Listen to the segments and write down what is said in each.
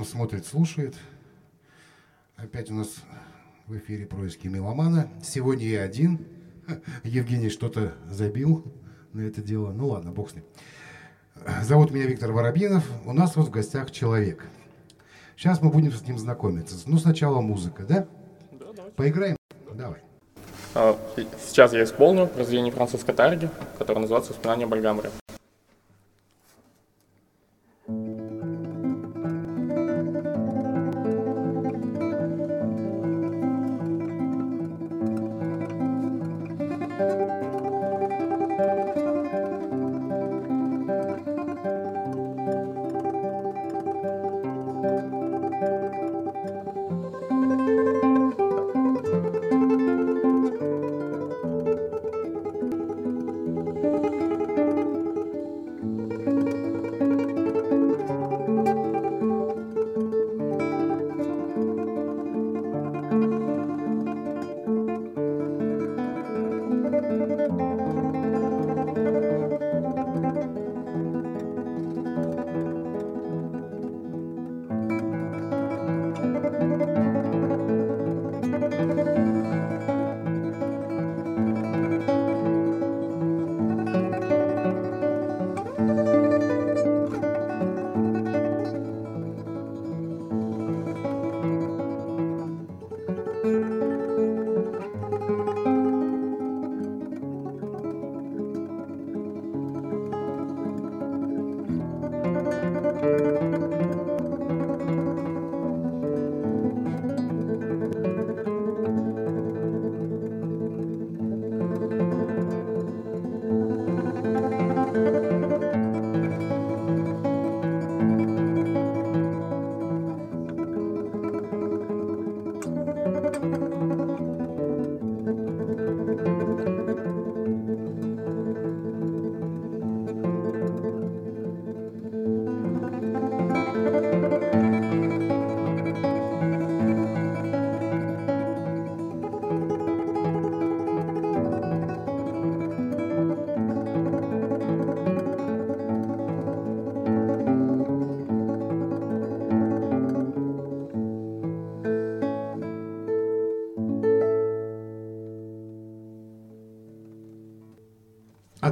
Нас смотрит, слушает. Опять у нас в эфире происки меломана. Сегодня я один. Евгений что-то забил на это дело. Ну ладно, бог с ним. Зовут меня Виктор Воробьинов. У нас вот в гостях человек. Сейчас мы будем с ним знакомиться. Ну, сначала музыка, да? Да, давай. Поиграем? Давай. А, сейчас я исполню произведение французской тарги, которое называется «Воспоминания Бальгамбря».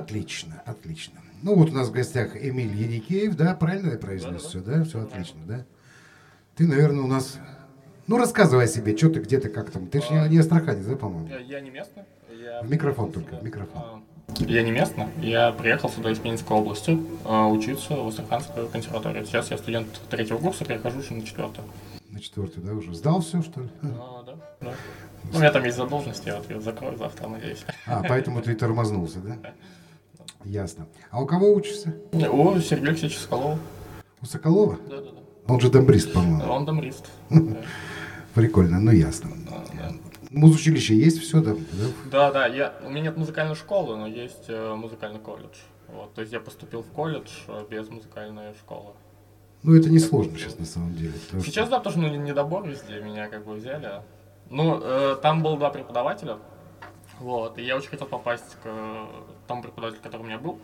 Отлично, отлично. Ну вот у нас в гостях Эмиль Яникеев, да, правильно я произнес да, все, да? Все отлично, да? Ты, наверное, у нас... Ну, рассказывай о себе, что ты, где ты, как там. Ты же не, не астраханец, да, по-моему? Я, я не местный. Я в микрофон только, в микрофон. А, Я не местный. Я приехал сюда из Пензенской области э, учиться в Астраханской консерватории. Сейчас я студент третьего курса, перехожу уже на четвертый. На четвертый, да, уже? Сдал все, что ли? А, да, да. Ну, у меня там есть задолженности, я вот ее закрою завтра, надеюсь. А, поэтому ты тормознулся, да? Ясно. А у кого учишься? У Сергея Алексеевича Соколова. У Соколова? Да, да, да. Он же домбрист, по-моему. Он домрист. Да, Прикольно, ну ясно. Музучилище есть все, да? да? Да, я, у меня нет музыкальной школы, но есть э, музыкальный колледж. Вот, то есть я поступил в колледж э, без музыкальной школы. Ну, это не сложно сейчас на самом деле. потому что- Сейчас, да, потому что ну, недобор везде, меня как бы взяли. Ну, э, там было два преподавателя, вот, и я очень хотел попасть к тому преподавателю, который у меня был,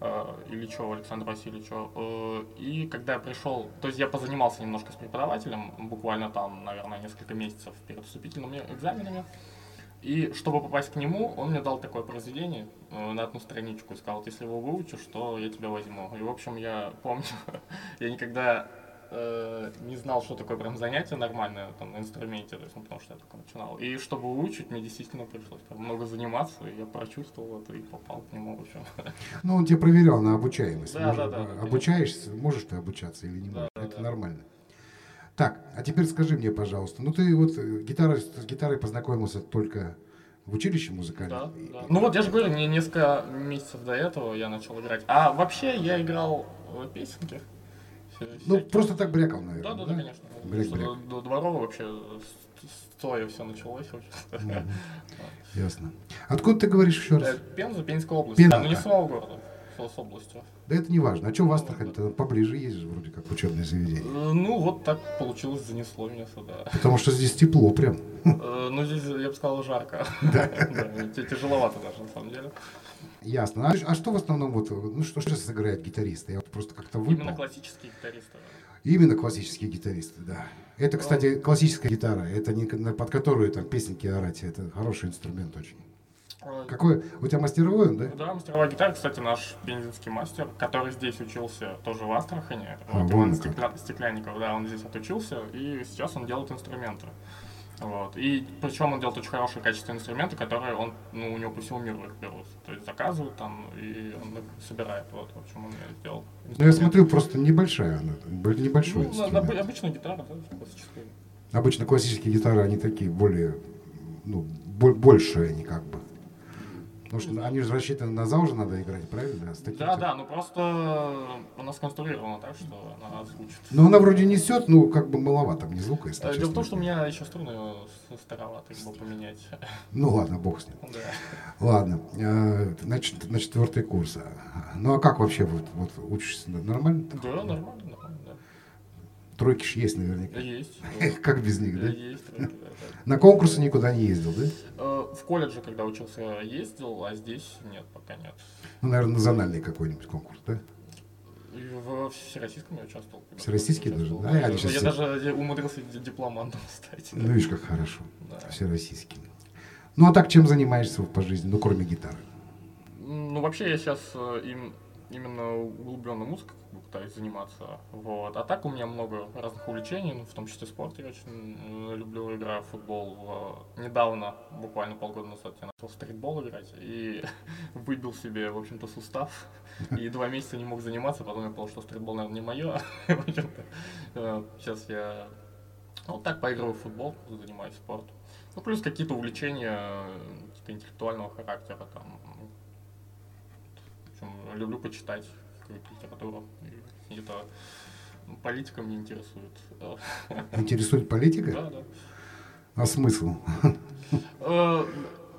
э, Ильичеву Александру Васильевичу. Э, и когда я пришел, то есть я позанимался немножко с преподавателем, буквально там, наверное, несколько месяцев перед вступительными экзаменами. И чтобы попасть к нему, он мне дал такое произведение э, на одну страничку и сказал, если его выучишь, то я тебя возьму. И, в общем, я помню, я никогда э, не знал, что такое прям занятие нормальное там, на инструменте, то есть, ну, потому что я только начинал. И чтобы выучить, мне действительно пришлось прям много заниматься, и я прочувствовал это и попал к нему, в общем. Ну, он тебя проверял на обучаемость. Да, Может, да, да, да, Обучаешься, можешь ты обучаться или не Да, можешь. да, это да. нормально. Так, а теперь скажи мне, пожалуйста, ну ты вот э, гитара, с гитарой познакомился только в училище Да, музыкальном? И- да. Ну вот я же говорю, не несколько месяцев до этого я начал играть. А вообще я играл э, песенки. Ну, просто так брякал, наверное. Да, да, да, конечно. Бряк, бряк. До, дворова вообще стоя все началось. Ясно. Откуда ты говоришь еще Э, раз? Пенза, Пензенская область. Пенза. Да, ну не самого города, с областью. Да это не важно. А что в Астрахань? Ты поближе ездишь, вроде как, учебное заведение. Э, Ну вот так получилось, занесло меня сюда. Потому что здесь тепло прям. Э, Ну здесь, я бы сказал, жарко. Да, тяжеловато даже, на самом деле. Ясно. А, а что в основном, вот, ну что сейчас играет гитаристы? Я вот просто как-то выпал. Именно классические гитаристы. Именно классические гитаристы, да. Это, кстати, классическая гитара. Это не под которую там песенки орать. Это хороший инструмент очень. Э, Какой? У тебя мастеровой да? Да, мастеровая гитара, кстати, наш пензенский мастер, который здесь учился тоже в Астрахане. А, Вот, Иван. Стекля- Стеклянников, да, он здесь отучился, и сейчас он делает инструменты. Вот. И причем он делает очень хорошие качественные инструменты, которые он, ну, у него по всему миру их берут. То есть заказывают там, и он их собирает. Вот, в общем, он мне сделал. Ну, я смотрю, просто небольшая она. Небольшой Ну, инструмент. обычная гитара, да, классическая. Обычно классические гитары, они такие более, ну, бо- большие они как бы. Потому что они же рассчитаны на зал же надо играть, правильно? Да, таким Да, тем- да, ну просто она сконструирована так, что она звучит. Но она вроде несет, ну, как бы маловато мне звука, если Э, Дело в том, что у меня еще струны с- староваты, их бы поменять. Ну ладно, бог с ним. Да. Ладно, э, значит, на четвертый курс. Ну а как вообще вот, вот учишься? Нормально? Да, нормально, нормально, да. Тройки ж есть наверняка. Есть. Как без них, да? Есть. да, да, да. На конкурсы никуда не ездил, да? Э, В колледже, когда учился, ездил, а здесь нет, пока нет. Ну, наверное, национальный какой-нибудь конкурс, да? В всероссийском я участвовал. Всероссийский даже? Да, я, сейчас я даже умудрился ди- дипломантом стать. Ну, видишь, как хорошо. Да. Всероссийский. Ну, а так чем занимаешься по жизни, ну, кроме гитары? Ну, вообще, я сейчас им именно углубленно музыкой пытаюсь заниматься. Вот. А так у меня много разных увлечений, ну, в том числе спорт. Я очень э, люблю, играю в футбол. В- Недавно, буквально полгода назад, я начал в стритбол играть и выбил себе, в общем-то, сустав. И два месяца не мог заниматься, потом я понял, что стритбол, наверное, не мое. Э, сейчас я вот так поигрываю в футбол, занимаюсь спортом. Ну, плюс какие-то увлечения э, какие-то интеллектуального характера, там, в общем, люблю почитать И Какие-то ну, политика меня интересует. Интересует политика? Да, да. А смысл? Э,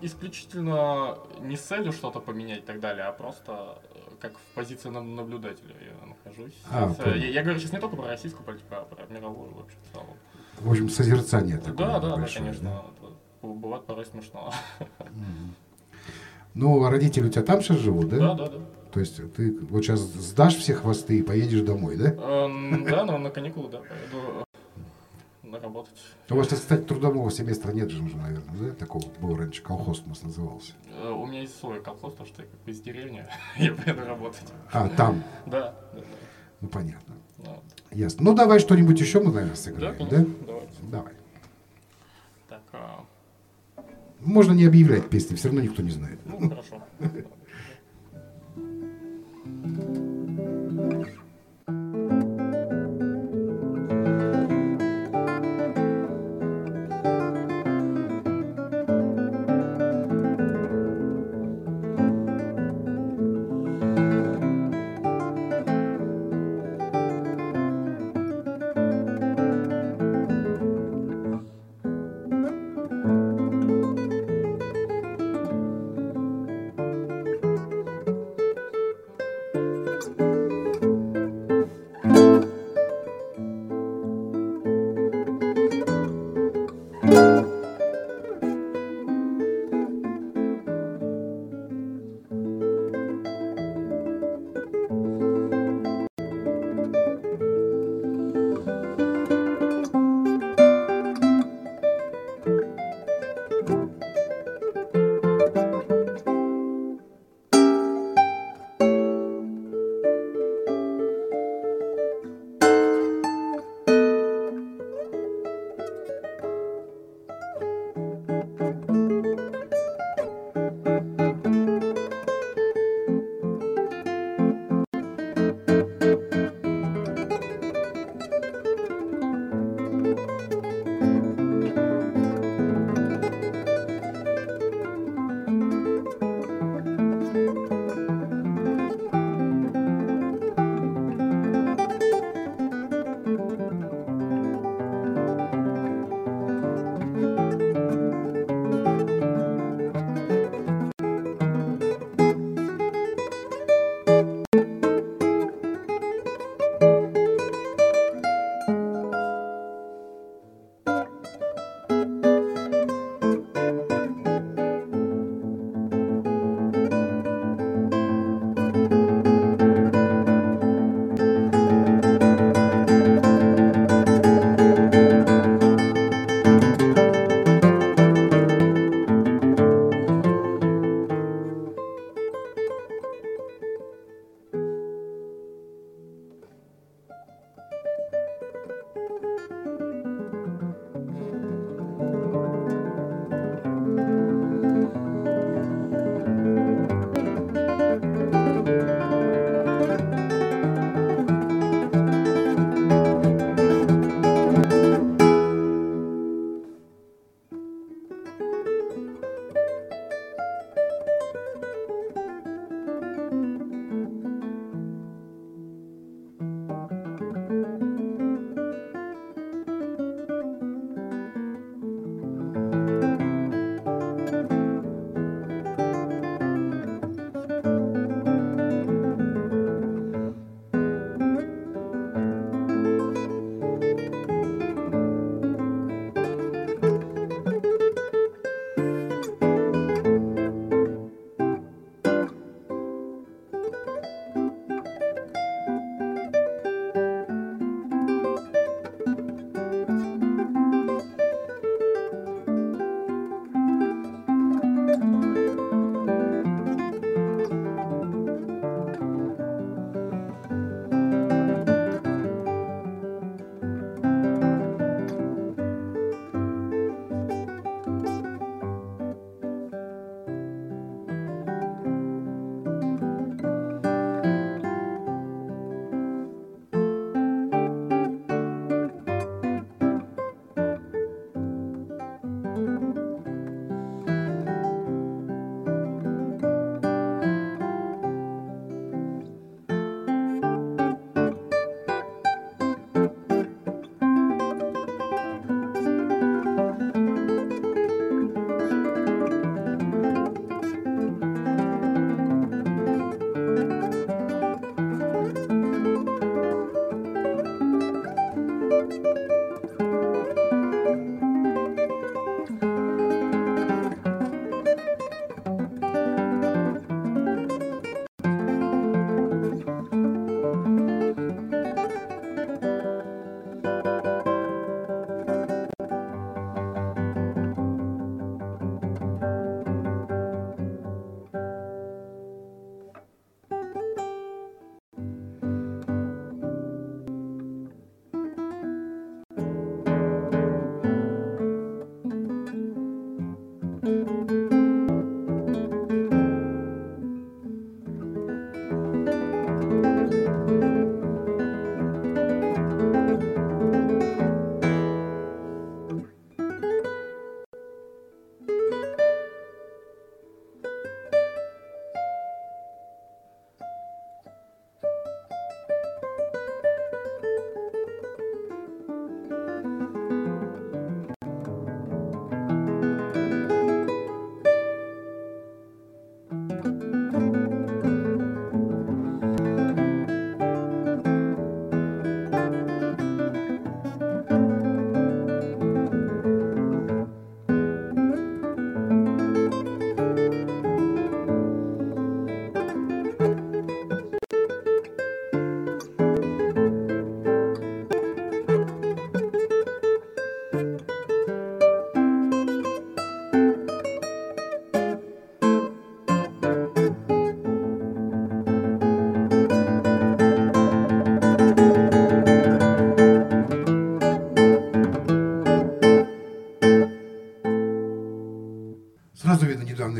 Исключительно не с целью что-то поменять и так далее, а просто э, как в позиции наблюдателя я нахожусь. А, э, я, я говорю сейчас не только про российскую политику, а про мировую вообще в целом. В общем, созерцание такое Да, да, да, большое, конечно. это Бывает порой смешно. Ну, а родители у тебя там сейчас живут, да? Да, да, да. То есть ты вот сейчас сдашь все хвосты и поедешь домой, да? Эм, Да, но на каникулы, да, поеду э, на работать. У вас, кстати, трудового семестра нет же уже, наверное, да? Такого был раньше, колхоз у нас назывался. Э, У меня есть свой колхоз, потому что я как бы из деревни, я поеду работать. А, там. Да, Ну, понятно. Да, Ясно. Ну, давай что-нибудь еще мы, наверное, сыграем, да? давайте. Давай. Так, а, можно не объявлять песни, все равно никто не знает. Ну, хорошо.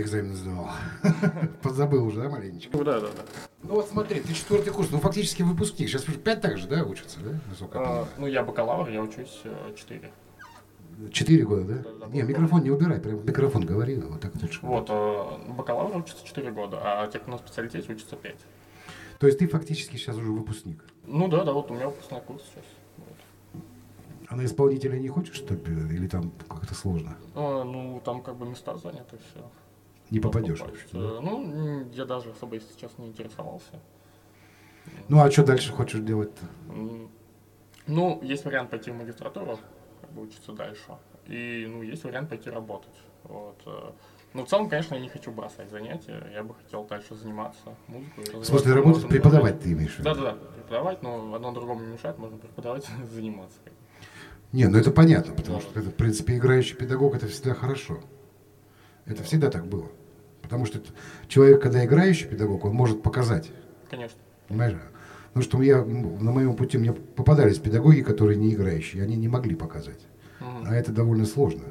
экзамен сдавал. Подзабыл уже, да, маленечко? Да, да, да. Ну вот смотри, ты четвертый курс, ну фактически выпускник. Сейчас уже пять так же, да, учатся, да? Насколько А, ну, я бакалавр, я учусь э, 4. Четыре года, да? Не, микрофон не убирай, прям микрофон говори, вот так лучше. Вот, э, бакалавр учится 4 года, а те, кто на специалитете, учатся 5. То есть ты фактически сейчас уже выпускник. Ну да, да, вот у меня выпускной курс сейчас. А на исполнителя не хочешь, что ли, или там как-то сложно? А, ну, там как бы места заняты, все. Не попадешь. Ну, м, я даже особо, если честно, не интересовался. Ну а что дальше хочешь делать-то? Ну, есть вариант пойти в магистратуру, как бы учиться дальше. И, ну, есть вариант пойти работать. Вот. э. Ну, в целом, конечно, я не хочу бросать занятия. Я бы хотел дальше заниматься музыкой. В смысле работать, преподавать ты имеешь в виду? Да, да, да, преподавать, но одно другому не мешает, можно преподавать, заниматься. Не, ну это понятно, потому Да. что, это, в принципе, играющий педагог это всегда хорошо. Это всегда так было. Потому что человек, когда играющий педагог, он может показать. Конечно. Понимаешь? Потому что я, м, на моем пути мне попадались педагоги, которые не играющие, они не могли показать. Мгм. А это довольно сложно.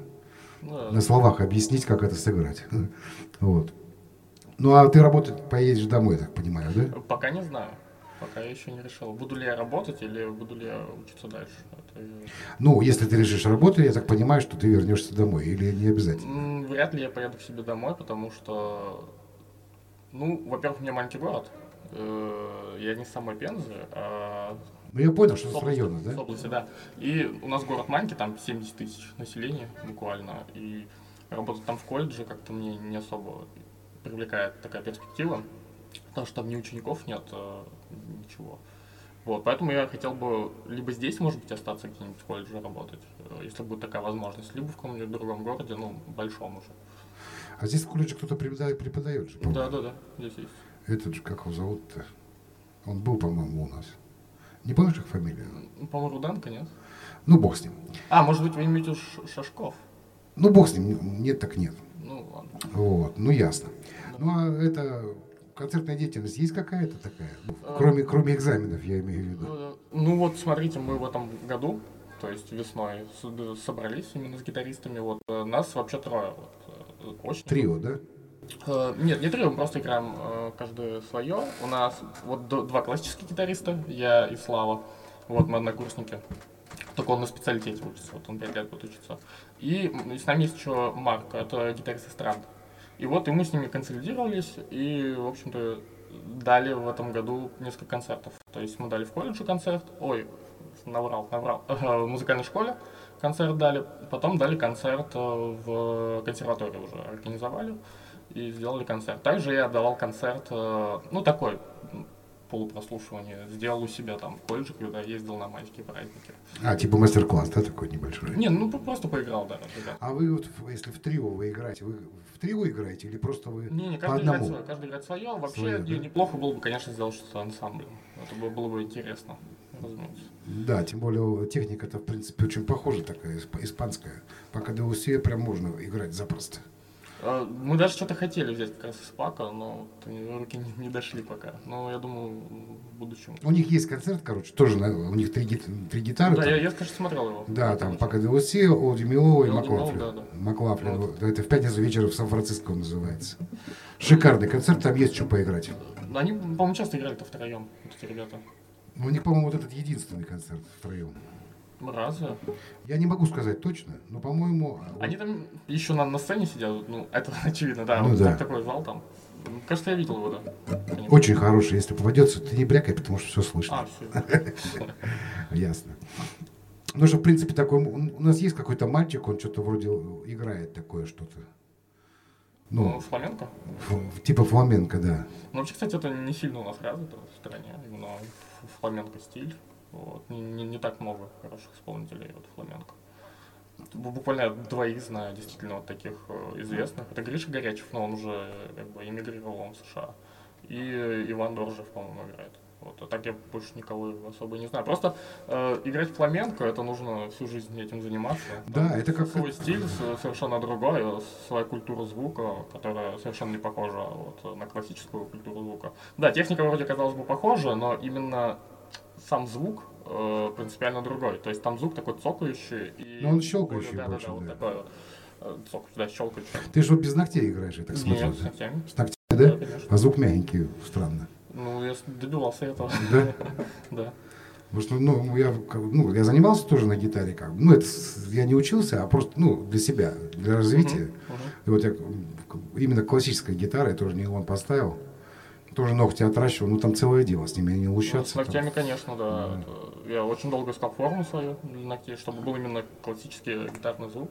Ну, да. На словах объяснить, как это сыграть. Вот. Ну а ты работать поедешь домой, я так понимаю, да? Пока не знаю. Пока я еще не решил, буду ли я работать или буду ли я учиться дальше. Это, Ну, если ты решишь работать, я так понимаю, что ты вернешься домой, или не обязательно. Вряд ли я поеду к себе домой, потому что, ну, во-первых, у меня маленький город. Э, Я не с самой Пензы, а Ну, я понял, что с с района, с да? области, да. И у нас город маленький, там 70 тысяч населения буквально. И работать там в колледже как-то мне не особо привлекает такая перспектива. Потому что там ни учеников нет, э, ничего. Вот, поэтому я хотел бы либо здесь, может быть, остаться где-нибудь в колледже работать, э, если будет такая возможность, либо в каком-нибудь другом городе, ну, большом уже. А здесь в колледже кто-то преподает, преподает же. Да, да, да, здесь есть. Этот же, как его зовут-то? Он был, по-моему, у нас. Не помнишь их фамилию? По-моему, Руденко, нет? Ну, бог с ним. А, может быть, вы имеете Шашков? Ну, бог с ним. Нет, так нет. Ну, ладно. Вот, ну ясно. Ну, а это концертная деятельность есть какая-то такая? Э, Кроме, кроме экзаменов, я имею в виду. Э, Ну вот, смотрите, мы в этом году, то есть весной, с- собрались именно с гитаристами. Вот э, нас вообще трое. Вот, э, очень. Трио, да? Э, Нет, не трио, мы просто играем э, каждое свое. У нас вот два классических гитариста, я и Слава. Вот мы однокурсники. Только он на специалитете учится, вот он 5 лет будет учиться. И с нами есть еще Марк, это гитарист эстрад. И вот и мы с ними консолидировались и, в общем-то, дали в этом году несколько концертов. То есть мы дали в колледже концерт, ой, наврал, наврал, в музыкальной школе концерт дали, потом дали концерт э, в консерватории уже организовали и сделали концерт. Также я давал концерт, э, ну такой, м, полупрослушивание, сделал у себя там в колледже, когда ездил на майские праздники. А, типа мастер-класс, да, такой небольшой? Не, ну просто поиграл, да, ребят. А вы вот, если в трио вы играете, вы в трио играете или просто вы Не, не, по каждый играет одному? свое, каждый играет свое. Вообще Свое, да? неплохо было бы, конечно, сделать что-то ансамблем. Это бы- было бы интересно, разумеется. Да, тем более техника-то, в принципе, очень похожа такая, исп- испанская. По КДУСе прям можно играть запросто. Э, Мы даже что-то хотели взять как раз из пака, но вот руки не, не дошли пока. Но я думаю, в будущем. У них есть концерт, короче, тоже у них три, три гитары. Да, там. я, я, конечно, смотрел его. Да, там по КДУСе, Олди Милова и Маклафлин. да, да. Маклафлин. Вот. Это в пятницу вечером в Сан-Франциско называется. Шикарный концерт, там есть что поиграть. Они, по-моему, часто играли-то втроем, вот эти ребята. У них, по-моему, вот этот единственный концерт втроем. Разве? Я не могу сказать точно, но, по-моему... вот- Они там еще на, на сцене сидят, ну, это очевидно, да. Ну вот да. так- такой зал там. Кажется, я видел его, да. Очень хороший, если попадется, ты не брякай, потому что все слышно. А, все. Ясно. Ну что, в принципе, такой... У нас есть какой-то мальчик, он что-то вроде играет такое что-то. Ну, Ну, фламенко. ф- типа фламенко, да. Ну, вообще, кстати, это не сильно у нас развито в стране, именно ф- фламенко стиль. Вот. Не, не- не так много хороших исполнителей вот фламенко. Бу- Буквально двоих знаю, действительно, вот таких э, известных. Это Гриша Горячев, но он уже как бы эмигрировал он в США. И Иван Доржев, по-моему, играет. Вот. А так я больше никого особо не знаю. Просто э, играть в фламенко, это нужно всю жизнь этим заниматься. Да, Там это как- Свой стиль совершенно другой, своя культура звука, которая совершенно не похожа вот, на классическую культуру звука. Да, техника вроде казалось бы похожа, но именно сам звук э, принципиально другой. То есть там звук такой цокающий. И Ну, он щелкающий да, больше, да, да, вот да. такой вот. э, цок, да, щелкаешь. Ты же вот без ногтей играешь, я так смотрю. Нет, с ногтями. С ногтями, Да, да? конечно. А звук мягенький, странно. Ну, я добивался этого. Да? Да. Потому что, ну, я, как бы, ну, я занимался тоже на гитаре, как бы. Ну, это я не учился, а просто, ну, для себя, для развития. Мгм. И вот я именно классическая гитара, я тоже не он поставил. Тоже ногти отращивал, ну, там целое дело, с ними не Ну, лущаться. С там. ногтями, конечно, да. Это- Я очень долго искал форму свою для ногтей, чтобы был именно классический гитарный звук.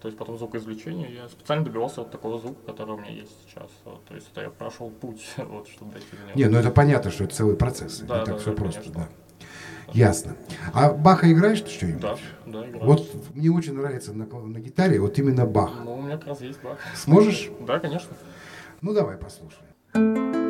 То есть потом звукоизвлечение. Я специально добивался вот такого звука, который у меня есть сейчас. Вот. То есть это я прошел путь, вот, чтобы дойти до него. Не, ну это понятно, что это целый процесс. Да, не так да, все да, просто, конечно. да. Ясно. А Баха играешь ты что-нибудь? Да, да, играю. Вот мне очень нравится на, на гитаре вот именно Бах. Ну, у меня как раз есть бах. Сможешь? Да, конечно. Ну давай послушаем.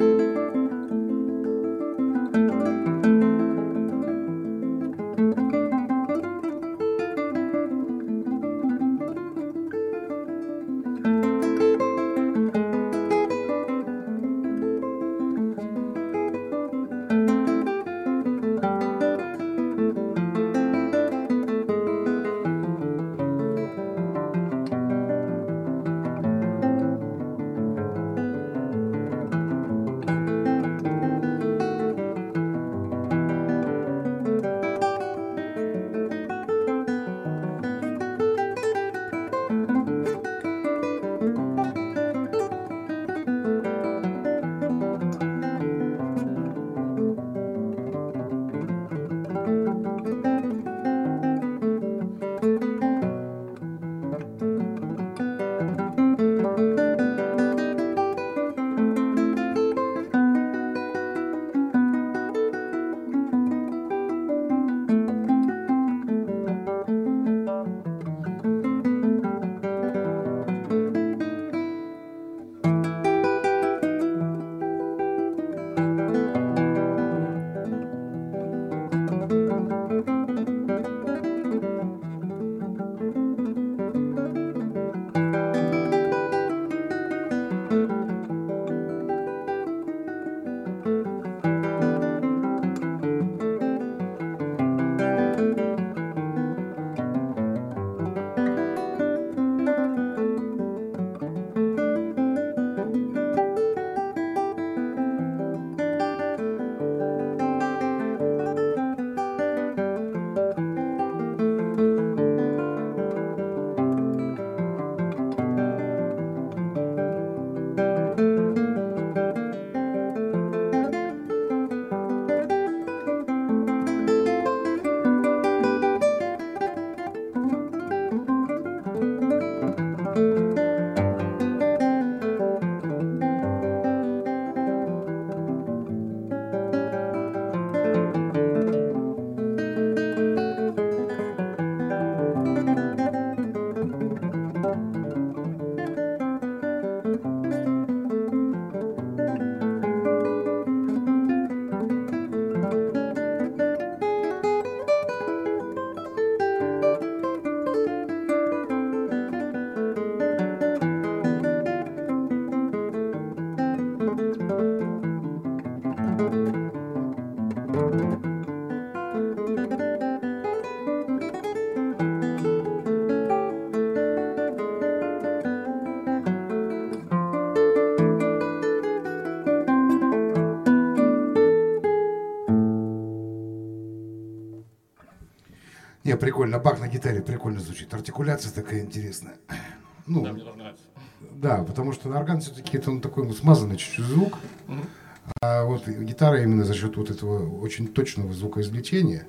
Прикольно. Бах на гитаре прикольно звучит. Артикуляция такая интересная. Ну, Да, мне тоже нравится. да, потому что на орган все-таки это он такой ну, смазанный чуть-чуть звук. Мгм. А вот гитара именно за счет вот этого очень точного звукоизвлечения,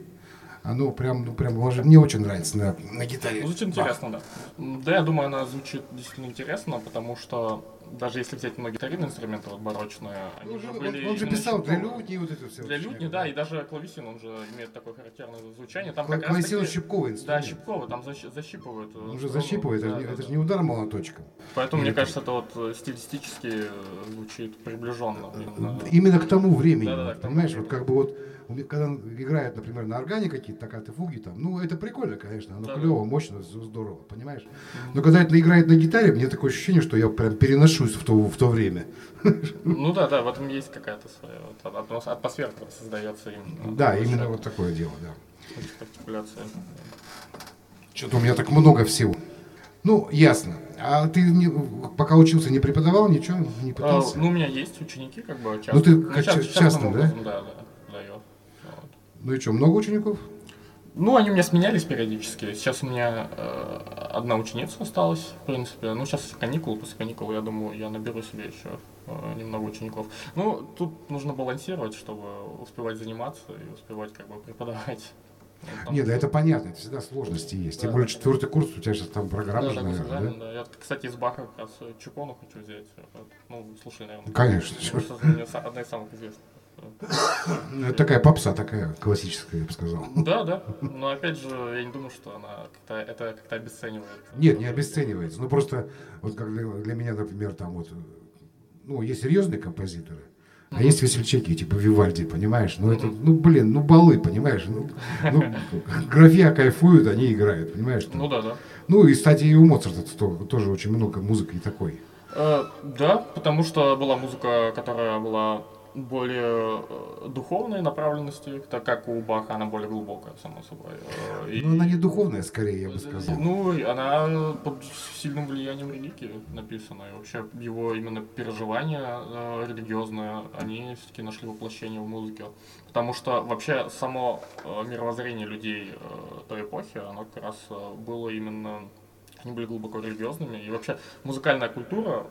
оно прям, ну, прям мне очень нравится на, на гитаре. Ну, Звучит интересно, да. Да, я думаю, она звучит действительно интересно, потому что даже если взять многие гитарные инструменты, вот барочные, они же он, были... он же писал для лютни вот это все. Для лютни, да, и даже клавесин, он же имеет такое характерное звучание. Там как раз Клавесин таки- щипковый Да, инструмент. щипковый, там защ- защипывают. э, Он же струну. защипывает, это, Да, же не- да, это же да. не удар молоточком. Поэтому, Или мне кажется, это вот э, стилистически э, звучит приближенно. именно. Именно к тому времени. Да-да-да, к тому понимаешь, времени. вот как бы вот, когда играет, например, на органе какие-то токкаты, фуги там, ну это прикольно, конечно, оно Да-да. клево, мощно, з- здорово, понимаешь? Но когда это играет на гитаре, мне такое ощущение, что я прям переношусь в то, в то время. Ну да, да, в этом есть какая-то своя вот, атмос- атмосфера, которая создается именно. Да, именно вот такое дело, да. Что-то у меня так много всего. Ну, ясно. А ты не, пока учился, не преподавал, ничего не А, пытался? ну, у меня есть ученики, как бы, часто. Ну, ты как ча- щас часто, нам да? образом, Да, да. Ну и что, много учеников? Ну, они у меня сменялись периодически. Сейчас у меня э, одна ученица осталась, в принципе. Ну, сейчас каникулы, после каникул, я думаю, я наберу себе еще э, немного учеников. Ну, тут нужно балансировать, чтобы успевать заниматься и успевать как бы преподавать. Потому Нет, да это понятно, это всегда сложности есть. Тем Да. более четвертый курс, у тебя сейчас там программа да, же, наверное, да? да. Я, кстати, из Баха как раз э, Чупону хочу взять. Вот. Ну, слушай, наверное. Конечно, это одна из самых известных. Ну, это такая попса, такая классическая, я бы сказал. Да, да. Но опять же, я не думаю, что она как-то это как-то обесценивает. Нет, не обесценивается. Ну просто, вот как для, для меня, например, там вот, ну, есть серьезные композиторы, а есть весельчаки, типа Вивальди, понимаешь? Ну, это, ну, блин, ну, балы, понимаешь? Ну, ну, графья кайфуют, они играют, понимаешь? Ну да, да. Ну, и, кстати, и у Моцарта то- тоже очень много музыки такой. Э, да, потому что была музыка, которая была более э, духовной направленности, так как у Баха она более глубокая, само собой. Э, и- Но она не духовная, скорее, я бы сказал. Ну, она под сильным влиянием религии написана. И вообще его именно переживания э, религиозные, они все-таки нашли воплощение в музыке. Потому что вообще само мировоззрение людей той эпохи, оно как раз было именно они были глубоко религиозными. И вообще музыкальная культура,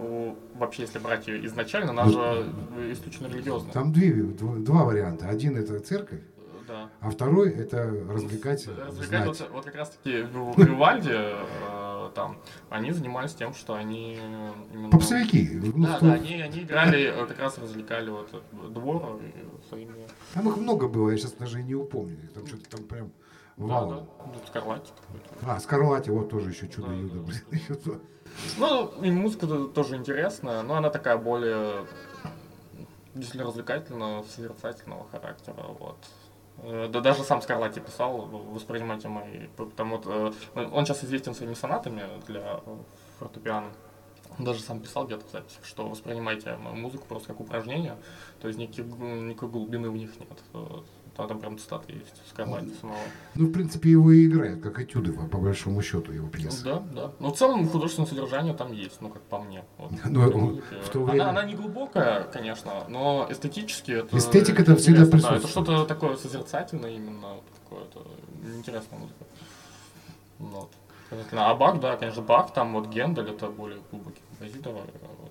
вообще если брать ее изначально, она Ну, же э, исключительно религиозная. Там две, дв- два варианта. Один это церковь, Э, Да. а второй это развлекать, Развлекать вот, вот как раз таки в Вивальди э, там они занимались тем, что они именно... Попсовики. Ну, Да, кто- да, они, они играли, как раз развлекали вот двор своими... Там их много было, я сейчас даже и не упомню. Там что-то там прям Да, валом. да, ну, Скарлатти. А, Скарлати, вот тоже еще чудо-юдо, Да, да, блин. еще то. Ну, и музыка то- тоже интересная, но она такая более действительно развлекательного, созерцательного характера, вот. Э, Да даже сам Скарлатти писал, воспринимайте мои... Потому вот, э, он сейчас известен своими сонатами для фортепиано. Он даже сам писал где-то в записях, что воспринимайте мою музыку просто как упражнение, то есть никаких, никакой глубины в них нет. Вот. Там, там прям цитаты есть Скарлатти самого. Ну, в принципе, его и играют, как этюды, по, большому счету, его пьесы. Да, да. Но в целом художественное содержание там есть, ну как по мне. Вот, Ну, в то она, время- она не глубокая, конечно, но эстетически это. Эстетика это всегда интересно, да, это присутствует. что-то такое созерцательное именно, вот какое-то интересная музыка. Ну Вот. А Бах, да, конечно, Бах, там вот Гендель, это более глубокий композитор, э.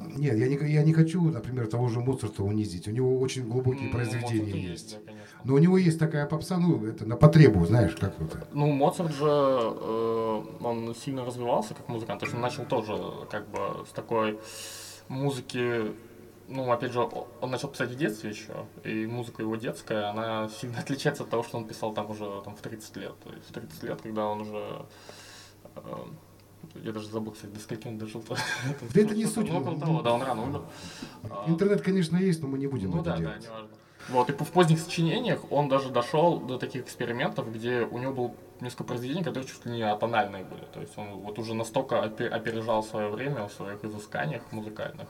Нет, я не, я не хочу, например, того же Моцарта унизить. У него очень глубокие ну, произведения Моцарт и есть. да, конечно. Но у него есть такая попса, ну, это на потребу, знаешь, как вот. Ну, Моцарт же, э, он сильно развивался как музыкант, то есть он начал тоже как бы с такой музыки, ну, опять же, он начал писать в детстве еще, и музыка его детская, она сильно отличается от того, что он писал там уже там, в 30 лет. То есть в 30 лет, когда он уже... э, я даже забыл, кстати, до скольки он дожил. Да это не суть. Ну, около того, да, он рано умер. Интернет, конечно, есть, но мы не будем ну это да, да, делать. не важно. Вот, и в поздних сочинениях он даже дошел до таких экспериментов, где у него было несколько произведений, которые чуть ли не атональные были. То есть он вот уже настолько опе- опережал свое время в своих изысканиях музыкальных.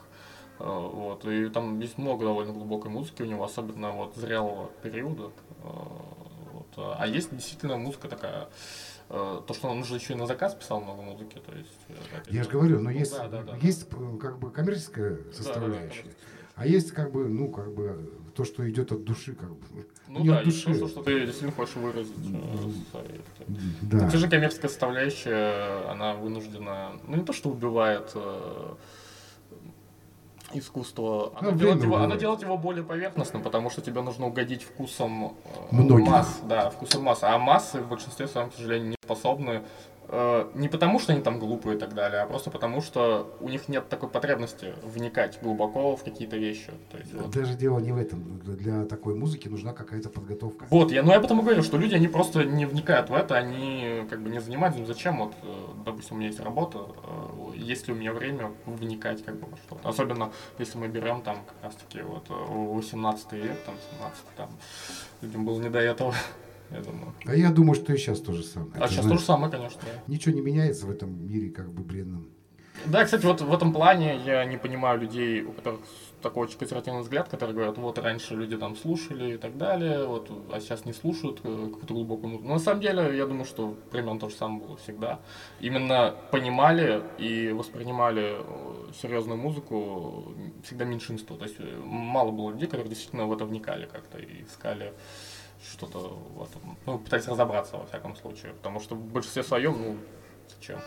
Э, Вот, и там есть много довольно глубокой музыки у него, особенно вот зрелого периода. Э, Вот. А есть действительно музыка такая, то, что он же еще и на заказ писал много музыки, то есть... э, опять Я же говорю, но Ну есть, да, да, да. есть э, как бы коммерческая Да, да, да, составляющая, конечно. а есть как бы, ну, как бы то, что идет от души, как бы. Ну не да, от души. то, что ты действительно хочешь выразить. э, Да. Те же коммерческая составляющая, она вынуждена, ну не то, что убивает э, искусство, она, Ну, делает его, убивает. делает его более поверхностным, потому что тебе нужно угодить вкусом э, Многих. масс, да, вкусом масс, а массы в большинстве своем, к сожалению, не способны не потому, что они там глупые и так далее, а просто потому, что у них нет такой потребности вникать глубоко в какие-то вещи. То есть, вот. Даже дело не в этом. Для такой музыки нужна какая-то подготовка. Вот, я, ну я потому говорю, что люди, они просто не вникают в это, они как бы не занимаются, ну, зачем вот, э, допустим, у меня есть работа, э, есть ли у меня время вникать как бы во что-то. Особенно, если мы берем там как раз таки вот э, 18 век, там 17 там, людям было не до этого, я думаю. А я думаю, что и сейчас то же самое. А Ты сейчас знаешь, то же самое, конечно. Ничего не меняется в этом мире, как бы бренном. Да, кстати, вот в этом плане я не понимаю людей, у которых такой очень консервативный взгляд, которые говорят, вот раньше люди там слушали и так далее, вот, а сейчас не слушают э, какую-то глубокую музыку. Но на самом деле, я думаю, что примерно то же самое было всегда. Именно понимали и воспринимали э, серьезную музыку всегда меньшинство. То есть э, мало было людей, которые действительно в это вникали как-то и искали что-то в этом, ну, пытались разобраться во всяком случае. Потому что в большинстве своем, ну, зачем?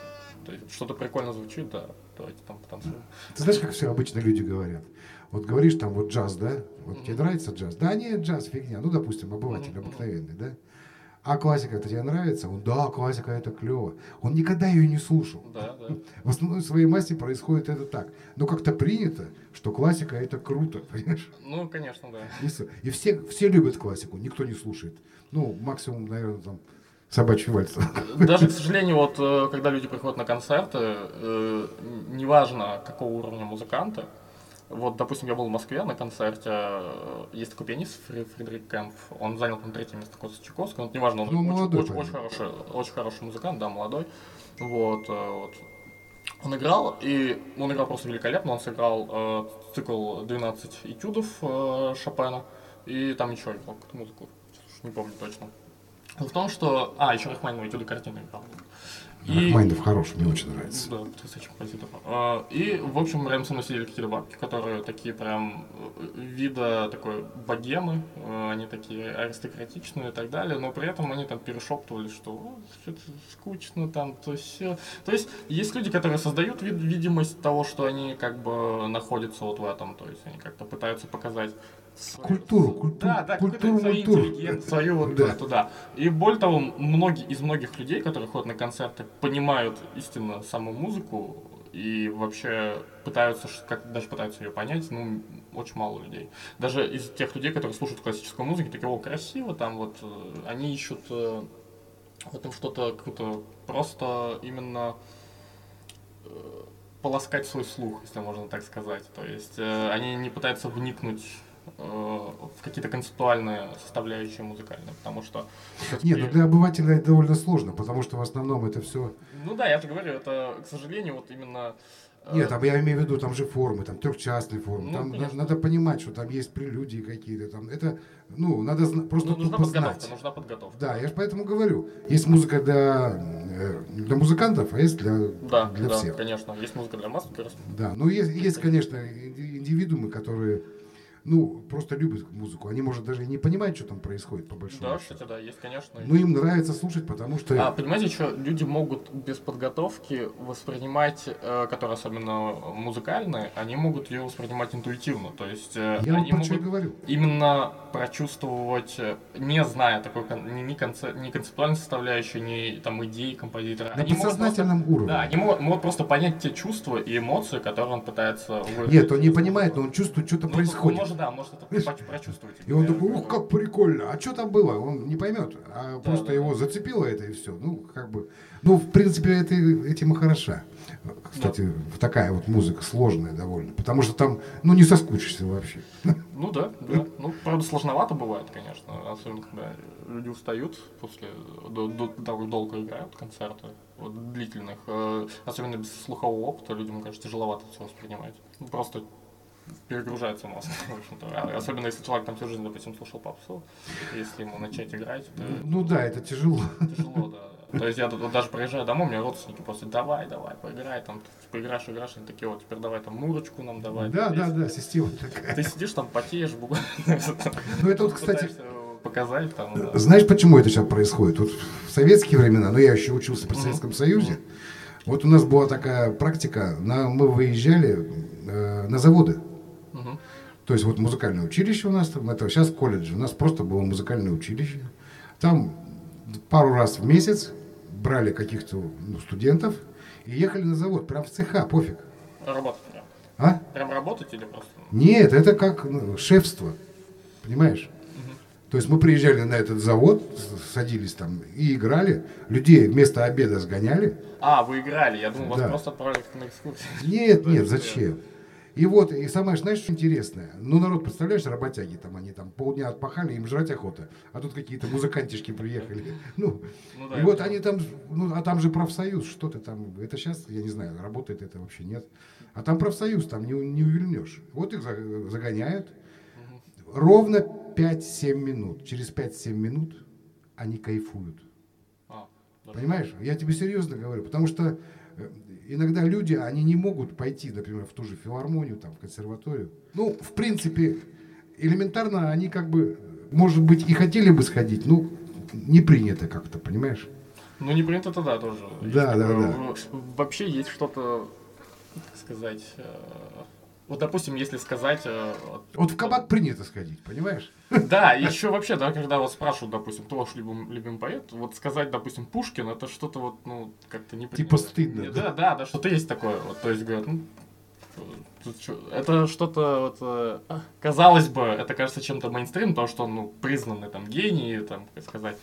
То есть что-то прикольно звучит, да, давайте там потанцуем. Ты знаешь, как все обычно люди говорят? Вот говоришь там вот джаз, да? Вот тебе нравится джаз? Да нет, джаз фигня. Ну, допустим, обыватель обыкновенный, да? А классика это тебе нравится? Он, да, классика это клево. Он никогда ее не слушал. Да, да. В основной своей массе происходит это так. Но как-то принято, что классика это круто, понимаешь? Ну, конечно, да. И, все, все любят классику, никто не слушает. Ну, максимум, наверное, там собачий вальс. Даже, к сожалению, вот э, когда люди приходят на концерты, э, неважно какого уровня музыканты, вот, допустим, я был в Москве на концерте, э, есть такой пианист Фри- Фредерик Кэмп, он занял там третье место после Чайковского, ну, неважно, он Ну, очень, молодой очень, очень хороший, очень хороший музыкант, да, молодой, вот, э, вот. Он играл, и он играл просто великолепно, он сыграл э, цикл 12 этюдов э, Шопена, и там еще играл какую-то музыку, не помню точно. Дело в том, что... А, еще Рахманинова этюды картины играл. И- Рахманинов хороший, мне очень нравится. да, потрясающий композитор. А, И, в общем, рядом со мной сидели какие-то бабки, которые такие прям э, вида такой богемы, э, они такие аристократичные и так далее, но при этом они там перешептывали, что что-то скучно там, то все. То есть есть люди, которые создают вид- видимость того, что они как бы находятся вот в этом, то есть они как-то пытаются показать Культуру, культуру, да, да, культуру, культуру. свою вот Да. туда. И более того, многие из многих людей, которые ходят на концерты, понимают истинно саму музыку и вообще пытаются, как даже пытаются ее понять, ну, очень мало людей. Даже из тех людей, которые слушают классическую музыку, такие, о, красиво, там вот, э, они ищут э, в этом что-то какое-то просто именно э, полоскать свой слух, если можно так сказать. То есть э, они не пытаются вникнуть в какие-то концептуальные составляющие музыкальные, потому что... Нет, ну для обывателя это довольно сложно, потому что в основном это все... Ну да, я же говорю, это, к сожалению, вот именно... э, Нет, там я имею в виду, там же формы, там трехчастные формы. Ну, там конечно. надо понимать, что там есть прелюдии какие-то. Там это, ну, надо просто ну, нужна подготовка, знать. нужна подготовка. Да, я же поэтому говорю. Есть музыка для, э, для музыкантов, а есть для, Да, для да, всех. конечно. Есть музыка для масс. Да, ну есть, есть, конечно, инди- индивидуумы, которые, ну, просто любят музыку. Они, может, даже и не понимают, что там происходит, по большому Да, счету. кстати, да, есть, конечно. Но им нравится слушать, потому что... А, понимаете, что люди могут без подготовки воспринимать, э, которые особенно музыкальные, они могут ее воспринимать интуитивно. То есть э, я вот они про что и могут говорю. именно прочувствовать, э, не зная такой кон- ни, конце- ни концептуальной составляющей, ни там идеи композитора. На Они могут просто- подсознательном уровне. Да, они могут, могут просто понять те чувства и эмоции, которые он пытается выразить. Нет, он не понимает, но он чувствует, что-то Ну, происходит. Может, да, может это прочувствовать. И он такой, ух, как прикольно, а что там было? Он не поймет, а просто его зацепило это и все. Ну, как бы, ну, в принципе, это, этим и хороша. Кстати, такая вот музыка сложная довольно, потому что там, ну, не соскучишься вообще. Ну да, да. Ну, правда, сложновато бывает, конечно. Особенно, когда люди устают после до, до- того, как долго играют концерты, вот, длительных. Э, Особенно без слухового опыта людям, конечно, тяжеловато все воспринимать. Ну, просто перегружается мозг, в общем-то. А Особенно если человек там всю жизнь, допустим, слушал попсу, если ему начать играть, то Ну да, это тяжело. тяжело, да. То есть я даже приезжаю домой, меня родственники просто давай, давай, поиграй, там, типа, играешь, они такие, вот, теперь давай там мурочку нам давай. Да, да, да, система такая. Ты сидишь там, потеешь, буквально. Ну это вот, кстати, показать там, да. знаешь, почему это сейчас происходит? Вот в советские времена, ну я еще учился при Советском Союзе, вот у нас была такая практика, на, мы выезжали э, на заводы. То есть вот музыкальное училище у нас, там, это сейчас колледж, у нас просто было музыкальное училище. Там пару раз в месяц брали каких-то ну, студентов и ехали на завод, прям в цеха, пофиг. Работать прям. А? Прям работать или просто? Нет, это как ну, шефство, понимаешь? То есть мы приезжали на этот завод, садились там и играли, людей вместо обеда сгоняли. А, вы играли, я думал, вас Да. просто отправили на экскурсию. Нет, нет, это зачем? И вот, и самое, знаешь, что интересное? Ну, народ, представляешь, работяги там, они там полдня отпахали, им жрать охота. А тут какие-то музыкантишки приехали. Ну, Ну да, и вот они там, ну, а там же профсоюз, что ты там, это сейчас, я не знаю, работает это вообще, нет. А там профсоюз, там не, не увильнешь. Вот их за- загоняют. Ровно 5-7 минут. Через 5-7 минут они кайфуют. А. Понимаешь? Я тебе серьезно говорю, потому что иногда люди, они не могут пойти, например, в ту же филармонию, там, в консерваторию. Ну, в принципе, элементарно они как бы, может быть, и хотели бы сходить, ну, не принято как-то, понимаешь? Ну, не принято это да, тоже. Есть Да, да, такое. да. Вообще есть что-то, как сказать... Вот, допустим, если сказать... э, вот- в кабак принято сходить, понимаешь? Да, еще вообще, да, когда вот спрашивают, допустим, кто ваш любим- любимый поэт, вот сказать, допустим, Пушкин, это что-то вот, ну, как-то не Типа стыдно, да? Да, да, да, что-то есть такое. Вот, то есть говорят, ну, это что-то, вот, э, казалось бы, это кажется чем-то мейнстрим, потому что он, ну, признанный там гений, там, как сказать.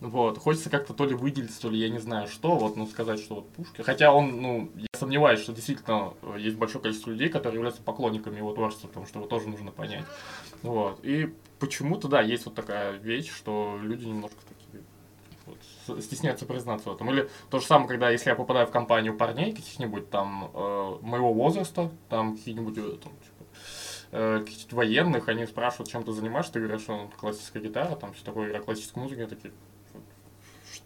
Вот, хочется как-то то ли выделиться, то ли я не знаю что, вот, ну, сказать, что вот Пушкин. Хотя он, ну, я сомневаюсь, что действительно э, есть большое количество людей, которые являются поклонниками его творчества, потому что его тоже нужно понять. Вот, и почему-то, да, есть вот такая вещь, что люди немножко такие вот, стесняются признаться в этом. Или то же самое, когда если я попадаю в компанию парней каких-нибудь там э, моего возраста, там какие-нибудь э, там, типа, э, военных, они спрашивают, чем ты занимаешься, ты говоришь, что классическая гитара, там все такое, игра классической музыки, я такие,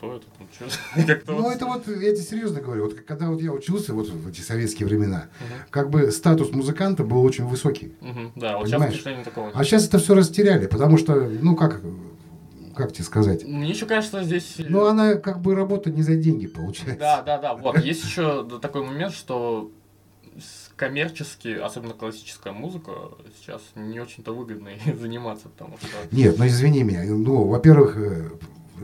что это там, что Ну, это вот, я тебе серьезно говорю, вот когда вот я учился вот в эти советские времена, как бы статус музыканта был очень высокий. Да, вот сейчас такого. А сейчас это все растеряли, потому что, ну как, как тебе сказать? Мне еще кажется, здесь... э, Ну, она как бы работа не за деньги получается. Да, да, да. Вот есть еще такой момент, что коммерчески, особенно классическая музыка, сейчас не очень-то выгодно заниматься, потому что... Нет, ну извини меня. Ну, во-первых, э,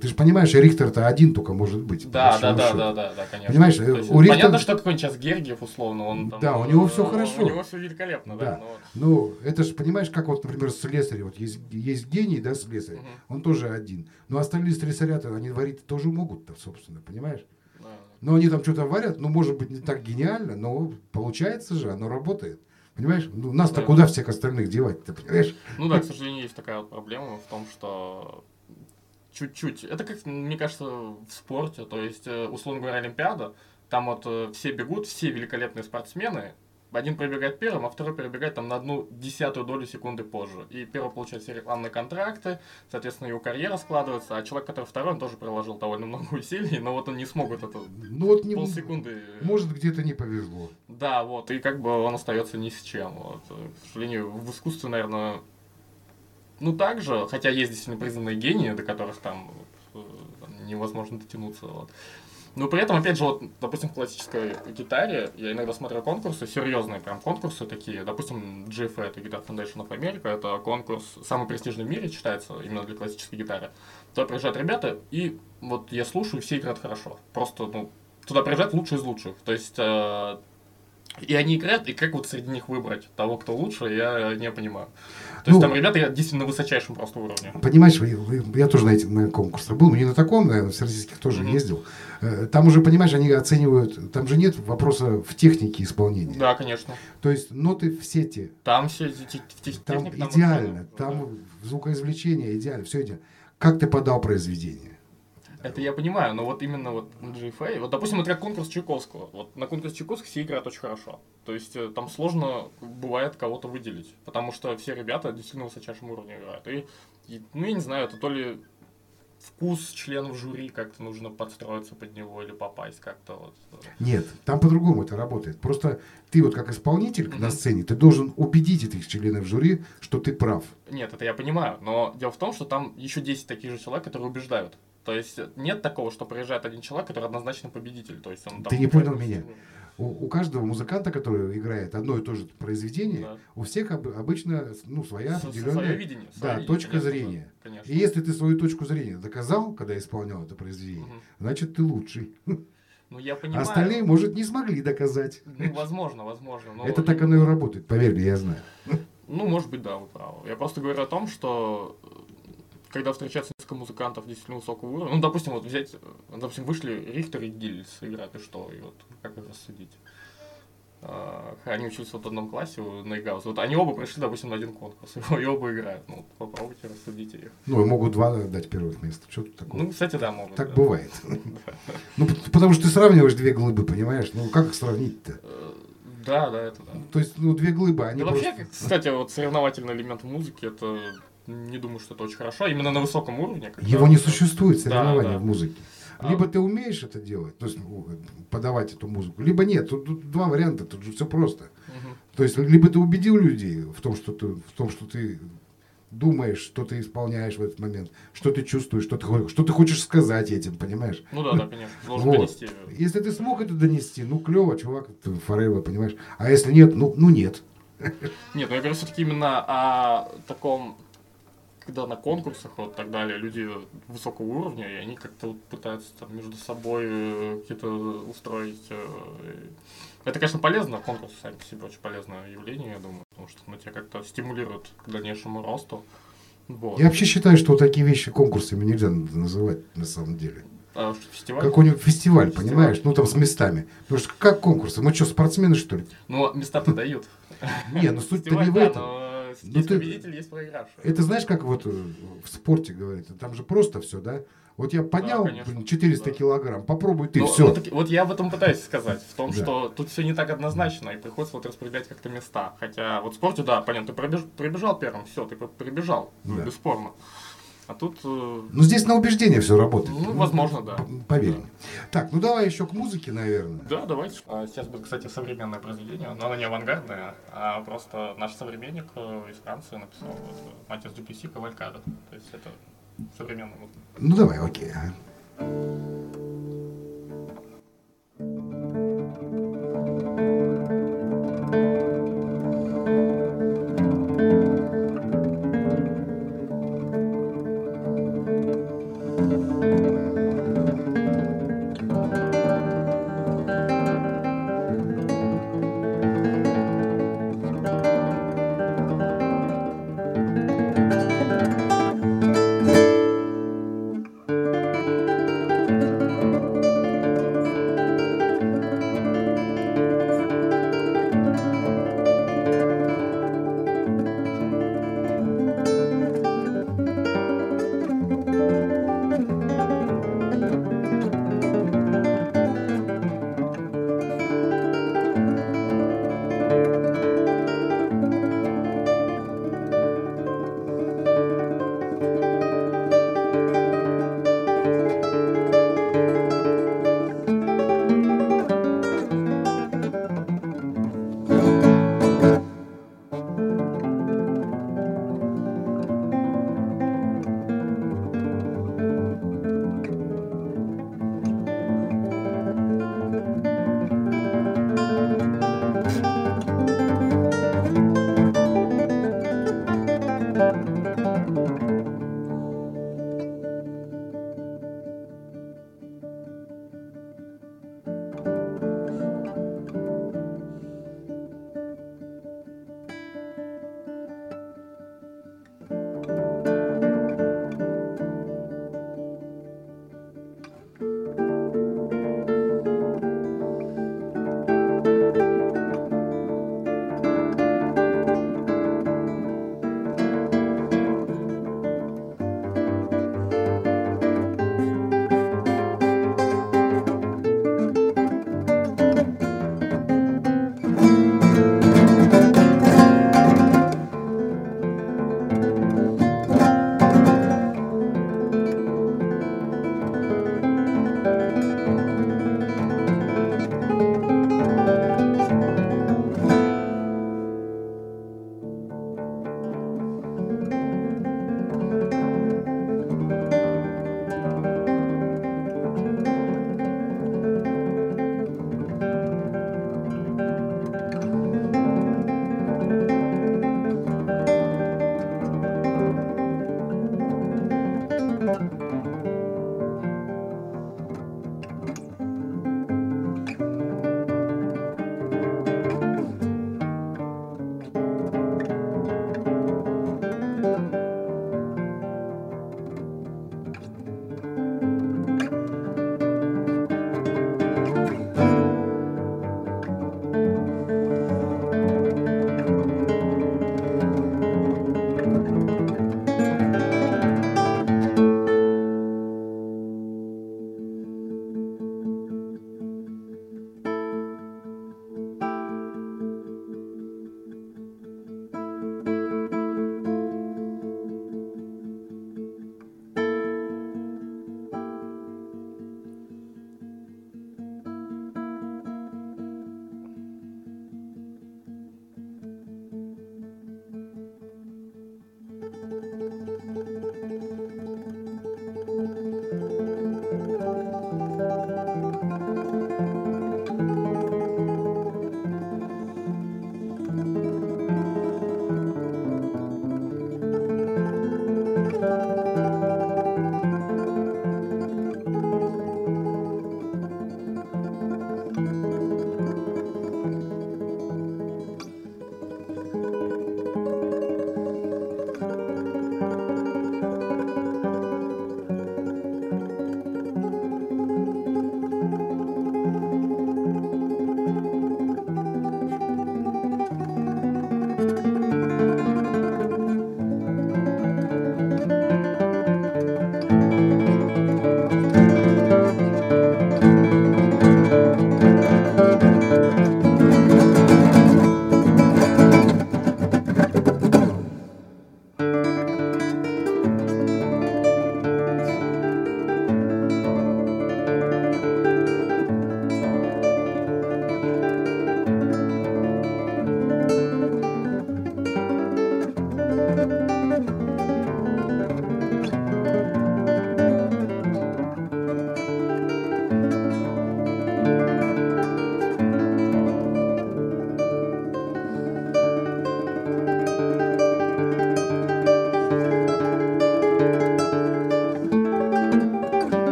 ты же понимаешь, Рихтер-то один только может быть. Да, да, да, да, да, да, конечно. Понимаешь, То э, есть у Рихтера- Понятно, что какой-нибудь сейчас Гергиев, условно, он там... Да, у него всё э, хорошо. У него все великолепно, да. Да. но Ну, это же, понимаешь, как вот, например, слесарь, вот есть, есть гений, да, слесарь, Мгм. он тоже один. Но остальные слесаря-то, они варить тоже могут-то, собственно, понимаешь? да. Но они там что-то варят, ну, может быть, не так гениально, но получается же, оно работает. Понимаешь? Ну, нас-то Да. куда всех остальных девать, ты понимаешь? Ну да, к сожалению, есть такая вот проблема в том, что чуть-чуть. Это как, мне кажется, в спорте. То есть, э, условно говоря, Олимпиада, там вот э, все бегут, все великолепные спортсмены. Один пробегает первым, а второй перебегает там на одну десятую долю секунды позже. И первый получает все рекламные контракты, соответственно, его карьера складывается, а человек, который второй, он тоже приложил довольно много усилий, но вот он не смог вот это Ну, вот не, полсекунды. может, где-то не повезло. Да, вот, и как бы он остается ни с чем. Вот. К сожалению, в искусстве, наверное, ну так же, хотя есть действительно признанные гении, до которых э, там невозможно дотянуться. Вот. Но при этом, опять же, вот, допустим, в классической гитаре я иногда смотрю конкурсы, серьезные прям конкурсы такие. Допустим, GFA, это Guitar Foundation of America, это конкурс самый престижный в мире, считается, именно для классической гитары. Туда приезжают ребята, и вот я слушаю, все играют хорошо. Просто, ну, туда приезжают лучшие из лучших. То есть, э, и они играют, и как вот среди них выбрать того, кто лучше, я не понимаю. То есть Ну, там ребята действительно на высочайшем просто уровне. Понимаешь, я тоже на этих на конкурсах был, но не на таком, наверное, в всероссийских тоже Мгм. ездил. Э, Там уже, понимаешь, они оценивают, там же нет вопроса в технике исполнения. Да, конечно. То есть ноты все те, Там все эти те- те- там техника, идеально, там да. звукоизвлечение идеально, все идеально. Как ты подал произведение? Это я понимаю, но вот именно вот GFA, вот допустим, это как конкурс Чайковского. Вот на конкурс Чайковского все играют очень хорошо. То есть э, там сложно бывает кого-то выделить, потому что все ребята действительно высочайшем уровне играют. И, и, ну, я не знаю, это то ли вкус членов жюри как-то нужно подстроиться под него или попасть как-то вот. Нет, там по-другому это работает. Просто ты вот как исполнитель Мгм. на сцене, ты должен убедить этих членов жюри, что ты прав. Нет, это я понимаю, но дело в том, что там еще 10 таких же человек, которые убеждают. То есть нет такого, что приезжает один человек, который однозначно победитель. То есть он Ты не понял меня. У, у каждого музыканта, который играет одно и то же произведение, Да. у всех об- обычно ну, своя определенная... Свое видение. да, видение, точка конечно, зрения. да, Конечно. И если ты свою точку зрения доказал, когда исполнял это произведение, Мгм. значит ты лучший. Ну, я А понимаю. остальные, может, не смогли доказать. Ну, возможно, возможно. но- Это так оно и работает, поверь мне, я знаю. Ну, может быть, да, вы правы. Я просто говорю о том, что когда встречается несколько музыкантов действительно высокого уровня, ну, допустим, вот взять, допустим, вышли Рихтер и Гильс играть, и что, и вот как их рассудить? а, они учились вот в одном классе на ИГАУС. Вот они оба прошли, допустим, на один конкурс, и оба играют. Ну, попробуйте, рассудите их. Ну, и могут два дать первых мест. Что тут такое? Ну, кстати, да, могут. Так да. бывает. Ну, потому что ты сравниваешь две глыбы, понимаешь? Ну, как их сравнить-то? Э, Да, да, это да. То есть, ну, две глыбы, они вообще, кстати, вот соревновательный элемент в музыке, это не думаю, что это очень хорошо. Именно на высоком уровне. когда Его не существует, Да, соревнования да. в музыке. А- Либо ты умеешь это делать, то есть ну, подавать эту музыку, либо нет. Тут, тут два варианта, тут же все просто. Мгм. То есть, либо ты убедил людей в том, что ты, в том, что ты думаешь, что ты исполняешь в этот момент, что ты чувствуешь, что ты, что ты хочешь сказать этим, понимаешь? Ну да, да, конечно. Должен Вот. донести. Если ты смог это донести, ну клево, чувак, ты forever, понимаешь? А если нет, ну, ну нет. Нет, ну я говорю все-таки именно о таком, когда на конкурсах вот так далее, люди высокого уровня, и они как-то вот пытаются там между собой э, какие-то устроить. э, Это, конечно, полезно, конкурсы сами по себе очень полезное явление, я думаю, потому что ну, тебя как-то стимулирует к дальнейшему росту. Вот. Я вообще считаю, что вот такие вещи конкурсами нельзя называть на самом деле. А фестиваль? Какой-нибудь фестиваль, Фестиваль. понимаешь? Ну там с местами. Потому что как конкурсы? Мы что, спортсмены, что ли? Ну, места-то дают. Не, ну суть-то не в этом. Но Ну, есть ты- победитель, есть проигравший. Это знаешь, как вот э, в спорте говорится, там же просто все, да? Вот я поднял конечно. блин, 400 Да. килограмм, попробуй ты, все. так вот я об этом пытаюсь сказать, в том, Да. что тут все не так однозначно, и приходится вот распределять как-то места. Хотя вот в спорте, да, понятно, ты пробеж- прибежал первым, все, ты прибежал, ну, Да. А тут, э, Ну здесь на убеждение все работает. ну, возможно, да. Поверь Да. мне. Так, ну давай еще к музыке, наверное. Да, давайте. А, Сейчас будет, кстати, современное произведение, но оно не авангардное, а просто наш современник э, из Франции написал вот, Матис Дюпюси Кавалькада. То есть это современный вот, Ну давай, окей. ага.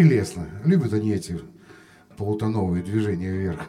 Интересно. Любят они эти полутоновые движения вверх.